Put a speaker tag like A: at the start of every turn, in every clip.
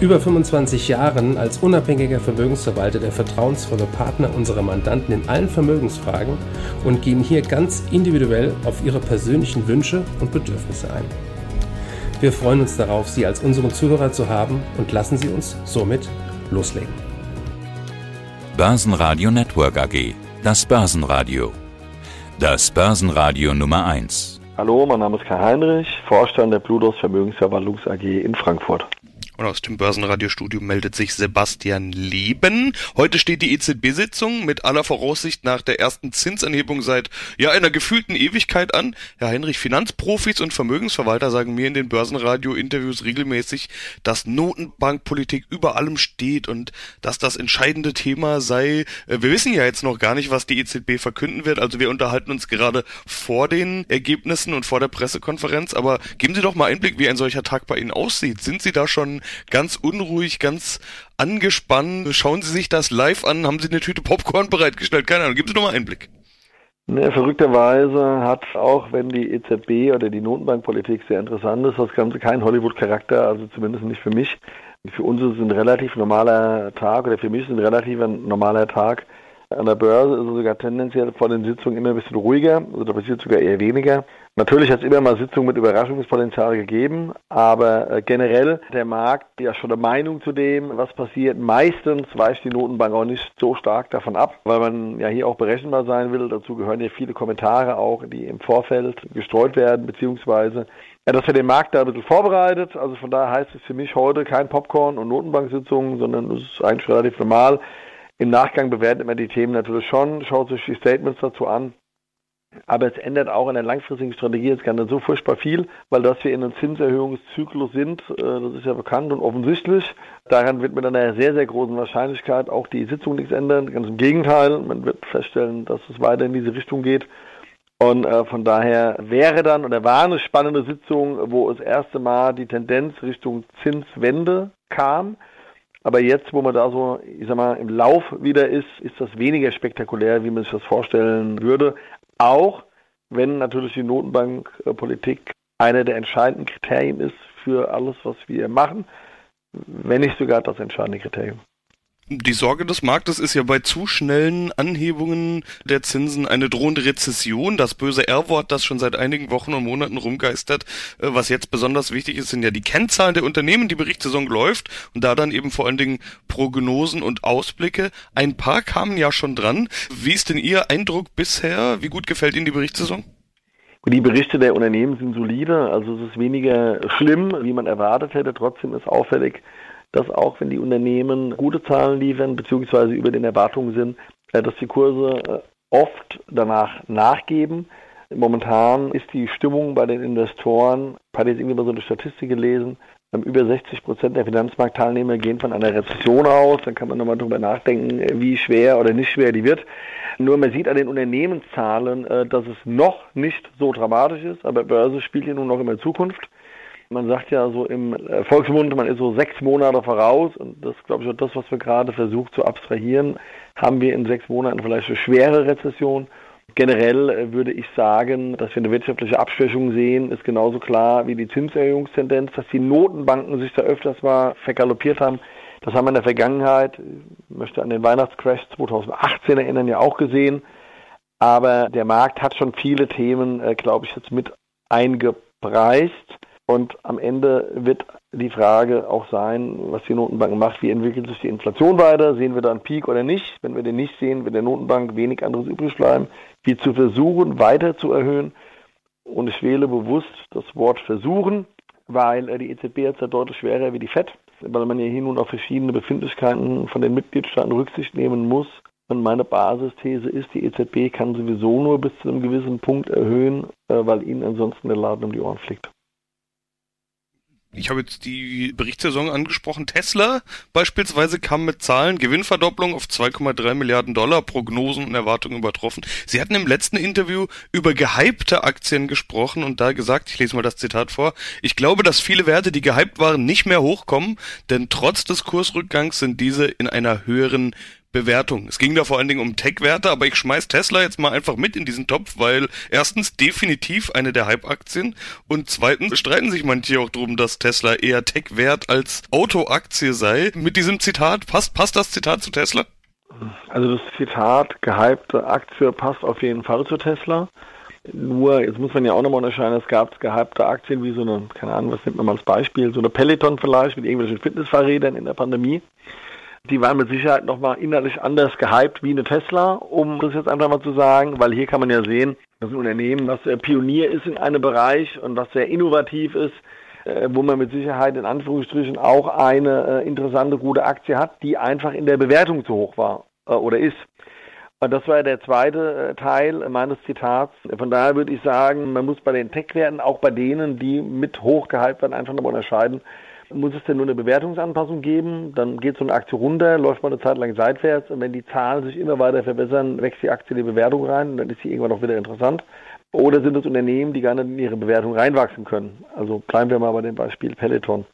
A: über 25 Jahren als unabhängiger Vermögensverwalter der vertrauensvolle Partner unserer Mandanten in allen Vermögensfragen und gehen hier ganz individuell auf ihre persönlichen Wünsche und Bedürfnisse ein. Wir freuen uns darauf, Sie als unseren Zuhörer zu haben und lassen Sie uns somit loslegen.
B: Börsenradio Network AG, das Börsenradio. Das Börsenradio Nummer 1.
C: Hallo, mein Name ist Kai Heinrich, Vorstand der Bludos Vermögensverwaltungs AG in Frankfurt.
D: Und aus dem Börsenradiostudio meldet sich Sebastian Leben. Heute steht die EZB-Sitzung mit aller Voraussicht nach der ersten Zinsanhebung seit ja einer gefühlten Ewigkeit an. Herr Heinrich, Finanzprofis und Vermögensverwalter sagen mir in den Börsenradio-Interviews regelmäßig, dass Notenbankpolitik über allem steht und dass das entscheidende Thema sei. Äh, wir wissen ja jetzt noch gar nicht, was die EZB verkünden wird. Also wir unterhalten uns gerade vor den Ergebnissen und vor der Pressekonferenz. Aber geben Sie doch mal Einblick, wie ein solcher Tag bei Ihnen aussieht. Sind Sie da schon ganz unruhig, ganz angespannt. Schauen Sie sich das live an. Haben Sie eine Tüte Popcorn bereitgestellt? Keine Ahnung. Geben Sie noch mal Einblick.
C: Ne, verrückterweise hat auch wenn die EZB oder die Notenbankpolitik sehr interessant ist, das Ganze keinen Hollywood-Charakter, also zumindest nicht für mich. Für uns ist es ein relativ normaler Tag oder für mich ist es ein relativ normaler Tag. An der Börse ist es sogar tendenziell vor den Sitzungen immer ein bisschen ruhiger, also da passiert sogar eher weniger. Natürlich hat es immer mal Sitzungen mit Überraschungspotenzial gegeben, aber äh, generell der Markt ja schon eine Meinung zu dem, was passiert. Meistens weicht die Notenbank auch nicht so stark davon ab, weil man ja hier auch berechenbar sein will. Dazu gehören ja viele Kommentare auch, die im Vorfeld gestreut werden, beziehungsweise ja, dass er den Markt da ein bisschen vorbereitet. Also von daher heißt es für mich heute kein Popcorn und Notenbanksitzungen, sondern es ist eigentlich relativ normal. Im Nachgang bewertet man die Themen natürlich schon, schaut sich die Statements dazu an aber es ändert auch an der langfristigen Strategie jetzt gar nicht so furchtbar viel, weil dass wir in einem Zinserhöhungszyklus sind, äh, das ist ja bekannt und offensichtlich. Daran wird mit einer sehr, sehr großen Wahrscheinlichkeit auch die Sitzung nichts ändern. Ganz im Gegenteil, man wird feststellen, dass es weiter in diese Richtung geht. Und äh, von daher wäre dann oder war eine spannende Sitzung, wo das erste Mal die Tendenz Richtung Zinswende kam. Aber jetzt, wo man da so, ich sag mal, im Lauf wieder ist, ist das weniger spektakulär, wie man sich das vorstellen würde. Auch wenn natürlich die Notenbankpolitik einer der entscheidenden Kriterien ist für alles, was wir machen, wenn nicht sogar das entscheidende Kriterium.
D: Die Sorge des Marktes ist ja bei zu schnellen Anhebungen der Zinsen eine drohende Rezession. Das böse R-Wort, das schon seit einigen Wochen und Monaten rumgeistert. Äh, was jetzt besonders wichtig ist, sind ja die Kennzahlen der Unternehmen. Die Berichtssaison läuft und da dann eben vor allen Dingen Prognosen und Ausblicke. Ein paar kamen ja schon dran. Wie ist denn Ihr Eindruck bisher? Wie gut gefällt Ihnen die Berichtssaison?
C: Die Berichte der Unternehmen sind solide, also es ist weniger schlimm, wie man erwartet hätte. Trotzdem ist auffällig, dass auch wenn die Unternehmen gute Zahlen liefern, beziehungsweise über den Erwartungen sind, äh, dass die Kurse äh, oft danach nachgeben. Momentan ist die Stimmung bei den Investoren, ich hatte jetzt irgendwie mal so eine Statistik gelesen, ähm, über 60 Prozent der Finanzmarktteilnehmer gehen von einer Rezession aus. Dann kann man nochmal drüber nachdenken, äh, wie schwer oder nicht schwer die wird. Nur man sieht an den Unternehmenszahlen, dass es noch nicht so dramatisch ist, aber Börse spielt ja nun noch immer Zukunft. Man sagt ja so im äh, Volksmund, man ist so sechs Monate voraus und das glaube ich auch das, was wir gerade versucht zu abstrahieren, haben wir in sechs Monaten vielleicht eine schwere Rezession. Generell äh, würde ich sagen, dass wir eine wirtschaftliche Abschwächung sehen, ist genauso klar wie die Zinserhöhungstendenz, dass die Notenbanken sich da öfters mal vergaloppiert haben. Das haben wir in der Vergangenheit, ich möchte an den Weihnachtscrash 2018 erinnern, ja auch gesehen. Aber der Markt hat schon viele Themen, äh, glaube ich, jetzt mit eingepreist. Und am Ende wird die Frage auch sein, was die Notenbank macht, wie entwickelt sich die Inflation weiter, sehen wir da einen Peak oder nicht. Wenn wir den nicht sehen, wird der Notenbank wenig anderes übrig bleiben, wie zu versuchen, weiter zu erhöhen. Und ich wähle bewusst das Wort versuchen, weil die EZB jetzt ja deutlich schwerer wie die FED, weil man ja hier nun auf verschiedene Befindlichkeiten von den Mitgliedstaaten Rücksicht nehmen muss. Und meine Basisthese ist, die EZB kann sowieso nur bis zu einem gewissen Punkt erhöhen, äh, weil ihnen ansonsten der Laden um die Ohren fliegt.
D: Ich habe jetzt die Berichtssaison angesprochen. Tesla beispielsweise kam mit Zahlen Gewinnverdopplung auf 2,3 Milliarden Dollar, Prognosen und Erwartungen übertroffen. Sie hatten im letzten Interview über gehypte Aktien gesprochen und da gesagt, ich lese mal das Zitat vor, ich glaube, dass viele Werte, die gehypt waren, nicht mehr hochkommen, denn trotz des Kursrückgangs sind diese in einer höheren Bewertung. Es ging da vor allen Dingen um Tech-Werte, aber ich schmeiß Tesla jetzt mal einfach mit in diesen Topf, weil erstens definitiv eine der Hype-Aktien und zweitens streiten sich manche auch drum, dass Tesla eher Tech-Wert als Auto-Aktie sei. Mit diesem Zitat, passt, passt das Zitat zu Tesla?
C: Also das Zitat gehypte Aktie passt auf jeden Fall zu Tesla. Nur, jetzt muss man ja auch nochmal unterscheiden, es gab gehypte Aktien wie so eine, keine Ahnung, was nimmt man mal als Beispiel, so eine Peloton vielleicht mit irgendwelchen Fitnessfahrrädern in der Pandemie die waren mit Sicherheit nochmal innerlich anders gehypt wie eine Tesla, um das jetzt einfach mal zu sagen, weil hier kann man ja sehen, dass ein Unternehmen, was Pionier ist in einem Bereich und was sehr innovativ ist, äh, wo man mit Sicherheit in Anführungsstrichen auch eine äh, interessante, gute Aktie hat, die einfach in der Bewertung zu hoch war äh, oder ist. Und das war der zweite Teil meines Zitats. Von daher würde ich sagen, man muss bei den Tech-Werten, auch bei denen, die mit hoch gehypt werden, einfach nochmal unterscheiden, muss es denn nur eine Bewertungsanpassung geben? Dann geht so eine Aktie runter, läuft mal eine Zeit lang seitwärts und wenn die Zahlen sich immer weiter verbessern, wächst die Aktie in die Bewertung rein und dann ist sie irgendwann auch wieder interessant. Oder sind es Unternehmen, die gar nicht in ihre Bewertung reinwachsen können? Also bleiben wir mal bei dem Beispiel Peloton.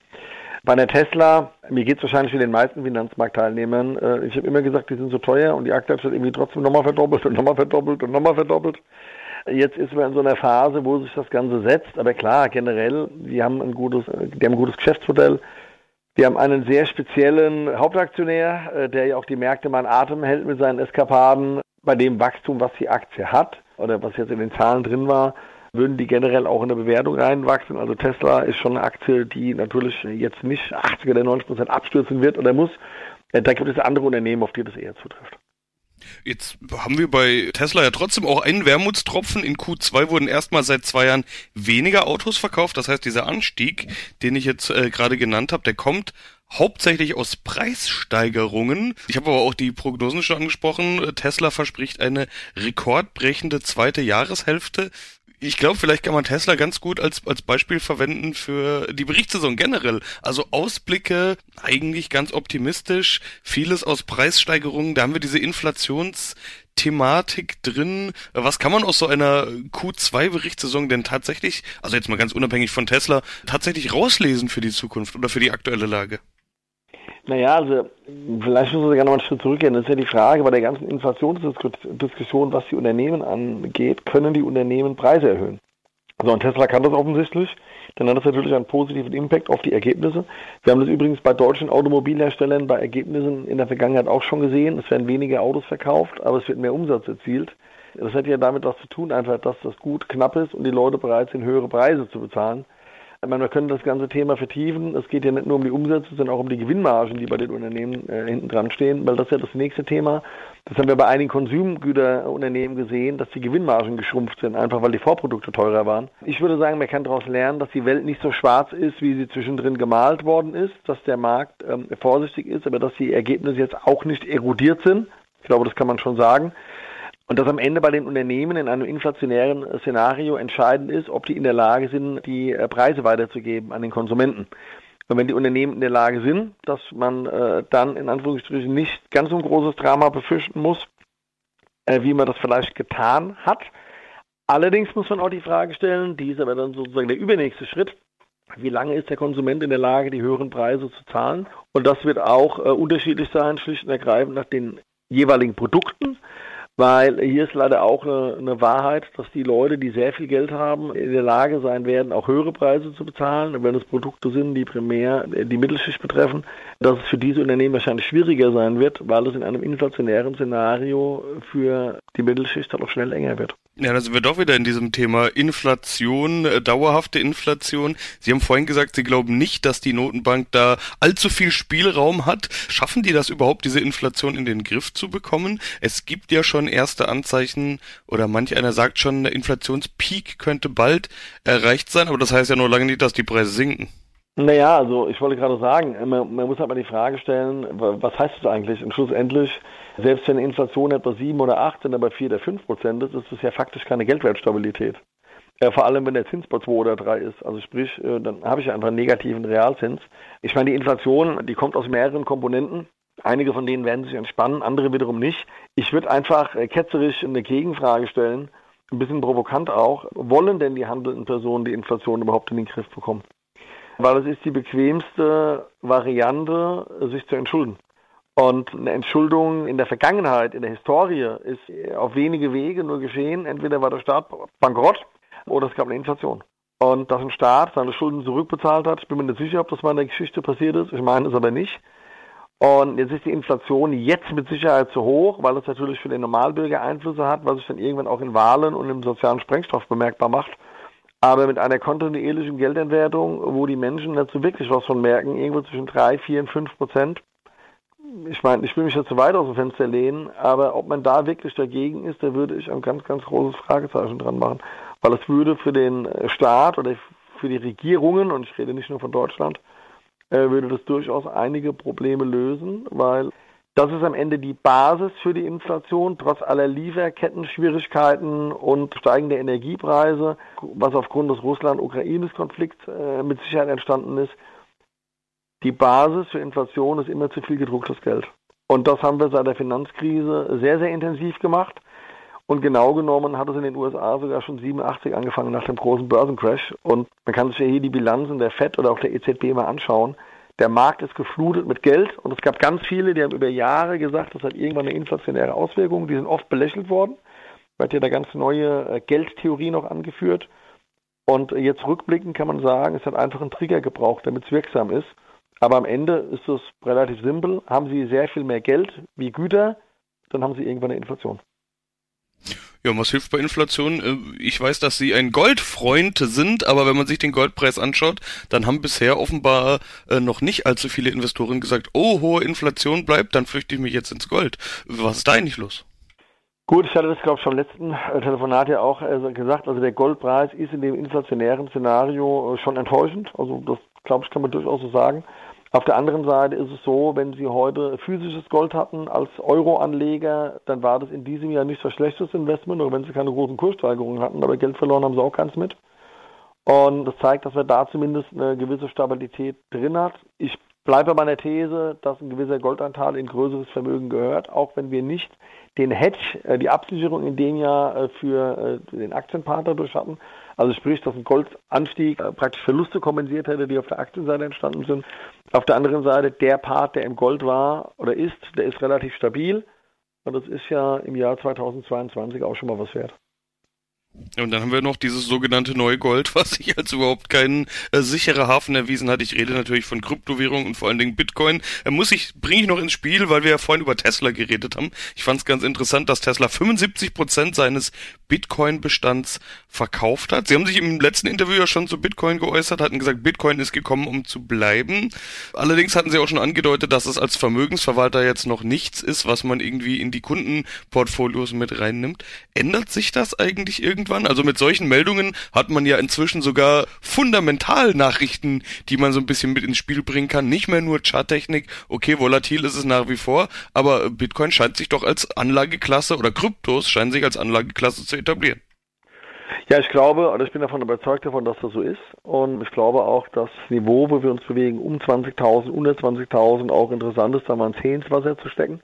C: Bei einer Tesla, mir geht es wahrscheinlich wie den meisten Finanzmarktteilnehmern, äh, ich habe immer gesagt, die sind so teuer und die Aktie hat sich irgendwie trotzdem nochmal verdoppelt und nochmal verdoppelt und nochmal verdoppelt. Jetzt ist man in so einer Phase, wo sich das Ganze setzt. Aber klar, generell, die haben ein gutes, die haben ein gutes Geschäftsmodell. Wir haben einen sehr speziellen Hauptaktionär, äh, der ja auch die Märkte mal in Atem hält mit seinen Eskapaden. Bei dem Wachstum, was die Aktie hat oder was jetzt in den Zahlen drin war, würden die generell auch in der Bewertung reinwachsen. Also Tesla ist schon eine Aktie, die natürlich jetzt nicht 80 oder 90 Prozent abstürzen wird oder muss. Äh, da gibt es andere Unternehmen, auf die das eher zutrifft.
D: Jetzt haben wir bei Tesla ja trotzdem auch einen Wermutstropfen. In Q2 wurden erstmal seit zwei Jahren weniger Autos verkauft. Das heißt, dieser Anstieg, den ich jetzt äh, gerade genannt habe, der kommt hauptsächlich aus Preissteigerungen. Ich habe aber auch die Prognosen schon angesprochen. Tesla verspricht eine rekordbrechende zweite Jahreshälfte ich glaube, vielleicht kann man Tesla ganz gut als, als Beispiel verwenden für die Berichtssaison generell. Also Ausblicke, eigentlich ganz optimistisch, vieles aus Preissteigerungen, da haben wir diese Inflationsthematik drin. Was kann man aus so einer Q2-Berichtssaison denn tatsächlich, also jetzt mal ganz unabhängig von Tesla, tatsächlich rauslesen für die Zukunft oder für die aktuelle Lage?
C: Naja, also vielleicht müssen wir sogar noch einen Schritt zurückgehen. Das ist ja die Frage bei der ganzen Inflationsdiskussion, was die Unternehmen angeht, können die Unternehmen Preise erhöhen? So, und Tesla kann das offensichtlich. Dann hat das natürlich einen positiven Impact auf die Ergebnisse. Wir haben das übrigens bei deutschen Automobilherstellern bei Ergebnissen in der Vergangenheit auch schon gesehen. Es werden weniger Autos verkauft, aber es wird mehr Umsatz erzielt. Das hat ja damit was zu tun, einfach, dass das gut knapp ist und die Leute bereit sind, höhere Preise zu bezahlen. Ich meine, wir können das ganze Thema vertiefen. Es geht ja nicht nur um die Umsätze, sondern auch um die Gewinnmargen, die bei den Unternehmen äh, hinten dran stehen, weil das ist ja das nächste Thema. Das haben wir bei einigen Konsumgüterunternehmen gesehen, dass die Gewinnmargen geschrumpft sind, einfach weil die Vorprodukte teurer waren. Ich würde sagen, man kann daraus lernen, dass die Welt nicht so schwarz ist, wie sie zwischendrin gemalt worden ist, dass der Markt ähm, vorsichtig ist, aber dass die Ergebnisse jetzt auch nicht erodiert sind. Ich glaube, das kann man schon sagen. Und dass am Ende bei den Unternehmen in einem inflationären Szenario entscheidend ist, ob die in der Lage sind, die äh, Preise weiterzugeben an den Konsumenten. Und wenn die Unternehmen in der Lage sind, dass man äh, dann in Anführungsstrichen nicht ganz so ein großes Drama befürchten muss, äh, wie man das vielleicht getan hat. Allerdings muss man auch die Frage stellen, die ist aber dann sozusagen der übernächste Schritt, wie lange ist der Konsument in der Lage, die höheren Preise zu zahlen? Und das wird auch äh, unterschiedlich sein, schlicht und ergreifend nach den jeweiligen Produkten weil hier ist leider auch eine, eine, Wahrheit, dass die Leute, die sehr viel Geld haben, in der Lage sein werden, auch höhere Preise zu bezahlen. Wenn es Produkte sind, die primär die Mittelschicht betreffen, dass es für diese Unternehmen wahrscheinlich schwieriger sein wird, weil es in einem inflationären Szenario für die Mittelschicht halt auch schnell enger wird.
D: Ja, da sind wir doch wieder in diesem Thema Inflation, äh, dauerhafte Inflation. Sie haben vorhin gesagt, Sie glauben nicht, dass die Notenbank da allzu viel Spielraum hat. Schaffen die das überhaupt, diese Inflation in den Griff zu bekommen? Es gibt ja schon erste Anzeichen oder manch einer sagt schon, der Inflationspeak könnte bald erreicht sein, aber das heißt ja nur lange nicht, dass die Preise sinken.
C: Naja, also ich wollte gerade sagen, man, man muss halt mal die Frage stellen, was heißt das eigentlich? Und schlussendlich selbst wenn Inflation etwa 7 oder 8 sind, aber 4 oder 5 Prozent ist, ist das ja faktisch keine Geldwertstabilität. vor allem wenn der Zins bei 2 oder 3 ist. Also sprich, äh, dann habe ich einfach einen negativen Realzins. Ich meine, die Inflation, die kommt aus mehreren Komponenten. Einige von denen werden sich entspannen, andere wiederum nicht. Ich würde einfach äh, ketzerisch eine Gegenfrage stellen, ein bisschen provokant auch. Wollen denn die handelnden Personen die Inflation überhaupt in den Griff bekommen? Weil es ist die bequemste Variante, sich zu entschulden. Und eine Entschuldung in der Vergangenheit, in der Historie, ist auf wenige Wege nur geschehen. Entweder war der Staat bankrott oder es gab eine Inflation. Und dass ein Staat seine Schulden zurückbezahlt hat, ich bin mir nicht sicher, ob das mal in der Geschichte passiert ist. Ich meine es aber nicht. Und jetzt ist die Inflation jetzt mit Sicherheit zu hoch, weil es natürlich für den Normalbürger Einflüsse hat, was sich dann irgendwann auch in Wahlen und im sozialen Sprengstoff bemerkbar macht. Aber mit einer kontinuierlichen Geldentwertung, wo die Menschen dazu wirklich was von merken, irgendwo zwischen 3, 4 und 5 Prozent. Ich meine, ich will mich jetzt zu weit aus dem Fenster lehnen, aber ob man da wirklich dagegen ist, da würde ich ein ganz, ganz großes Fragezeichen dran machen. Weil es würde für den Staat oder für die Regierungen, und ich rede nicht nur von Deutschland, würde das durchaus einige Probleme lösen, weil das ist am Ende die Basis für die Inflation, trotz aller Lieferketten-Schwierigkeiten und steigender Energiepreise, was aufgrund des Russland-Ukraines-Konflikts äh, mit Sicherheit entstanden ist. Die Basis für Inflation ist immer zu viel gedrucktes Geld. Und das haben wir seit der Finanzkrise sehr, sehr intensiv gemacht. Und genau genommen hat es in den USA sogar schon 87 angefangen nach dem großen Börsencrash. Und man kann sich ja hier die Bilanzen der FED oder auch der EZB mal anschauen. Der Markt ist geflutet mit Geld und es gab ganz viele, die haben über Jahre gesagt, das hat irgendwann eine inflationäre Auswirkung. Die sind oft belächelt worden. Hat ja da ganz neue äh, Geldtheorie noch angeführt. Und jetzt rückblickend kann man sagen, es hat einfach einen Trigger gebraucht, damit es wirksam ist. Aber am Ende ist es relativ simpel. Haben Sie sehr viel mehr Geld wie Güter, dann haben Sie irgendwann eine Inflation.
D: Ja, was hilft bei Inflation? Äh, ich weiß, dass Sie ein Goldfreund sind, aber wenn man sich den Goldpreis anschaut, dann haben bisher offenbar äh, noch nicht allzu viele Investoren gesagt, oh, hohe Inflation bleibt, dann flüchte ich mich jetzt ins Gold. Was ist da eigentlich los?
C: Gut, ich hatte das, glaube ich, schon im letzten äh, Telefonat ja auch gesagt. Also der Goldpreis ist in dem inflationären Szenario schon enttäuschend. Also das, glaube ich, kann man durchaus so sagen. Auf der anderen Seite ist es so, wenn Sie heute physisches Gold hatten als Euro-Anleger, dann war das in diesem Jahr nicht das schlechteste Investment, auch wenn Sie keine großen Kurssteigerungen hatten, aber Geld verloren haben Sie auch keins mit. Und das zeigt, dass wir da zumindest eine gewisse Stabilität drin hat. Ich bleibe bei meiner These, dass ein gewisser Goldanteil in größeres Vermögen gehört, auch wenn wir nicht den Hedge, äh, die Absicherung in dem Jahr äh, für äh, den Aktienpartner durch hatten. Also sprich, dass ein Goldanstieg praktisch Verluste kompensiert hätte, die auf der Aktienseite entstanden sind. Auf der anderen Seite, der Part, der im Gold war oder ist, der ist relativ stabil. Und das ist ja im Jahr 2022 auch schon mal was wert.
D: Und dann haben wir noch dieses sogenannte Neugold, was sich als überhaupt kein äh, sicherer Hafen erwiesen hat. Ich rede natürlich von Kryptowährungen und vor allen Dingen Bitcoin. Äh, muss ich, bringe ich noch ins Spiel, weil wir ja vorhin über Tesla geredet haben. Ich fand es ganz interessant, dass Tesla 75 Prozent seines Bitcoin-Bestands verkauft hat. Sie haben sich im letzten Interview ja schon zu Bitcoin geäußert, hatten gesagt, Bitcoin ist gekommen, um zu bleiben. Allerdings hatten sie auch schon angedeutet, dass es als Vermögensverwalter jetzt noch nichts ist, was man irgendwie in die Kundenportfolios mit reinnimmt. Ändert sich das eigentlich irgendwie? Irgendwann. Also mit solchen Meldungen hat man ja inzwischen sogar fundamental Nachrichten, die man so ein bisschen mit ins Spiel bringen kann. Nicht mehr nur Charttechnik. Okay, volatil ist es nach wie vor, aber Bitcoin scheint sich doch als Anlageklasse oder Kryptos scheinen sich als Anlageklasse zu etablieren.
C: Ja, ich glaube, oder ich bin davon überzeugt davon, dass das so ist. Und ich glaube auch, dass das Niveau, wo wir uns bewegen, um 20.000, 120.000 auch interessant ist, da mal ein Zeh ins Wasser zu stecken.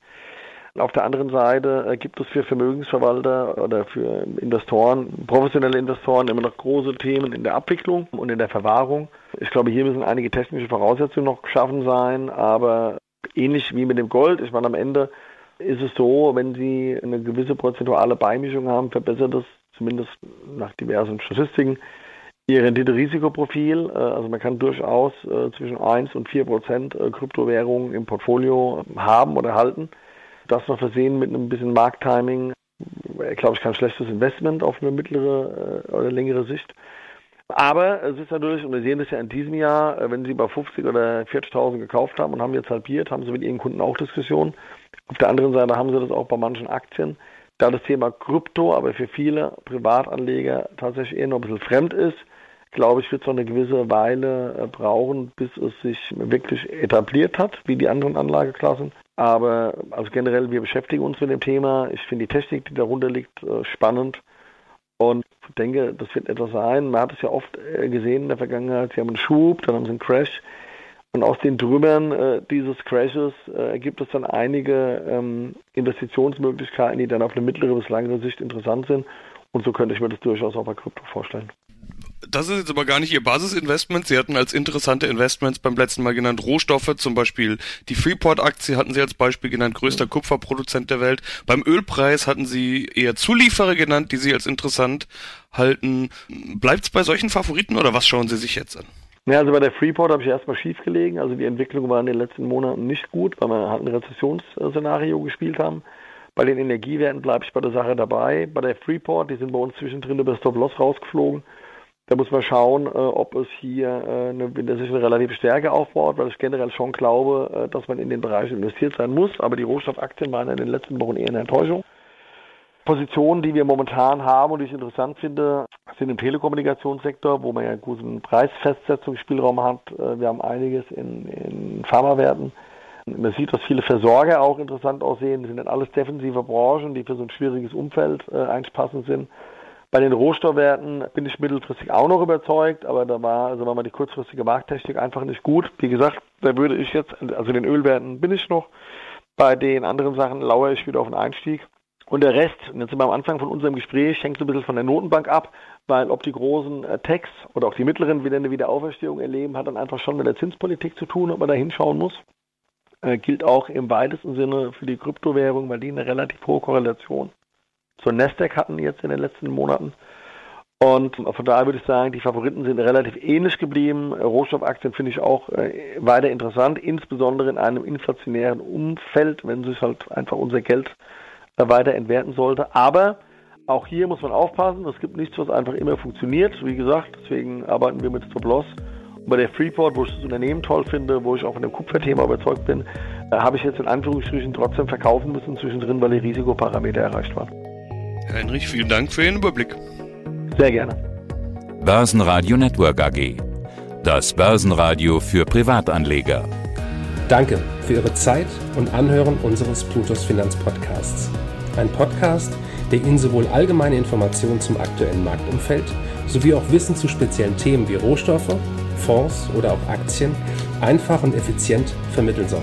C: Auf der anderen Seite äh, gibt es für Vermögensverwalter oder für Investoren, professionelle Investoren immer noch große Themen in der Abwicklung und in der Verwahrung. Ich glaube, hier müssen einige technische Voraussetzungen noch geschaffen sein, aber ähnlich wie mit dem Gold, ich meine, am Ende ist es so, wenn Sie eine gewisse prozentuale Beimischung haben, verbessert das zumindest nach diversen Statistiken Ihr Rendite-Risikoprofil. Äh, also man kann durchaus äh, zwischen 1 und 4 Prozent Kryptowährungen im Portfolio haben oder halten. Das noch versehen mit einem bisschen Markttiming, glaube ich, kein schlechtes Investment auf eine mittlere äh, oder längere Sicht. Aber es ist natürlich, und wir sehen das ja in diesem Jahr, äh, wenn Sie bei 50 oder 40.000 gekauft haben und haben jetzt halbiert, haben Sie mit Ihren Kunden auch Diskussionen. Auf der anderen Seite haben Sie das auch bei manchen Aktien. Da das Thema Krypto aber für viele Privatanleger tatsächlich eher noch ein bisschen fremd ist, glaube ich, wird es noch eine gewisse Weile äh, brauchen, bis es sich wirklich etabliert hat, wie die anderen Anlageklassen. Aber also generell, wir beschäftigen uns mit dem Thema. Ich finde die Technik, die darunter liegt, äh, spannend. Und denke, das wird etwas sein. Man hat es ja oft äh, gesehen in der Vergangenheit. Sie haben einen Schub, dann haben sie einen Crash. Und aus den Trümmern äh, dieses Crashes äh, es dann einige ähm, Investitionsmöglichkeiten, die dann auf eine mittlere bis langere Sicht interessant sind. Und so könnte ich mir das durchaus auch bei Krypto vorstellen.
D: Das ist jetzt aber gar nicht Ihr Basisinvestment. Sie hatten als interessante Investments beim letzten Mal genannt Rohstoffe, zum Beispiel die Freeport-Aktie hatten Sie als Beispiel genannt, größter Kupferproduzent der Welt. Beim Ölpreis hatten Sie eher Zulieferer genannt, die Sie als interessant halten. Bleibt es bei solchen Favoriten oder was schauen Sie sich jetzt an?
C: Ja, also bei der Freeport habe ich erstmal schief gelegen. Also die Entwicklung war in den letzten Monaten nicht gut, weil wir halt ein Rezessionsszenario gespielt haben. Bei den Energiewerten bleibe ich bei der Sache dabei. Bei der Freeport, die sind bei uns zwischendrin über Stop-Loss rausgeflogen. Da muss man schauen, äh, ob es hier äh, eine, eine relative Stärke aufbaut, weil ich generell schon glaube, äh, dass man in den Bereich investiert sein muss. Aber die Rohstoffaktien waren in den letzten Wochen eher eine Enttäuschung. Positionen, die wir momentan haben und die ich interessant finde, sind im Telekommunikationssektor, wo man ja einen guten Preisfestsetzungsspielraum hat. Äh, wir haben einiges in, in Pharmawerten. Man sieht, dass viele Versorger auch interessant aussehen. Das sind dann alles defensive Branchen, die für so ein schwieriges Umfeld äh, eigentlich passend sind. Bei den Rohstoffwerten bin ich mittelfristig auch noch überzeugt, aber da war, also war mal die kurzfristige Markttechnik einfach nicht gut. Wie gesagt, da würde ich jetzt, also den Ölwerten bin ich noch. Bei den anderen Sachen lauere ich wieder auf den Einstieg. Und der Rest, und jetzt sind wir am Anfang von unserem Gespräch, hängt so ein bisschen von der Notenbank ab, weil ob die großen äh, Techs oder auch die mittleren wieder eine Wiederauferstehung erleben, hat dann einfach schon mit der Zinspolitik zu tun, ob man da hinschauen muss. Äh, gilt auch im weitesten Sinne für die Kryptowährung, weil die eine relativ hohe Korrelation zur Nasdaq hatten jetzt in den letzten Monaten. Und von daher würde ich sagen, die Favoriten sind relativ ähnlich geblieben. Rohstoffaktien finde ich auch äh, weiter interessant, insbesondere in einem inflationären Umfeld, wenn sich halt einfach unser Geld äh, weiter entwerten sollte. Aber auch hier muss man aufpassen, es gibt nichts, was einfach immer funktioniert. Wie gesagt, deswegen arbeiten wir mit Stop Loss. Und bei der Freeport, wo ich das Unternehmen toll finde, wo ich auch von dem Kupferthema überzeugt bin, äh, habe ich jetzt in Anführungsstrichen trotzdem verkaufen müssen zwischendrin, weil die Risikoparameter erreicht waren.
D: Heinrich, vielen Dank für Ihren Überblick.
C: Sehr gerne.
B: Börsenradio Network AG. Das Börsenradio für Privatanleger.
A: Danke für Ihre Zeit und Anhören unseres Plutos Finanzpodcasts. Ein Podcast, der Ihnen sowohl allgemeine Informationen zum aktuellen Marktumfeld sowie auch Wissen zu speziellen Themen wie Rohstoffe, Fonds oder auch Aktien einfach und effizient vermitteln soll.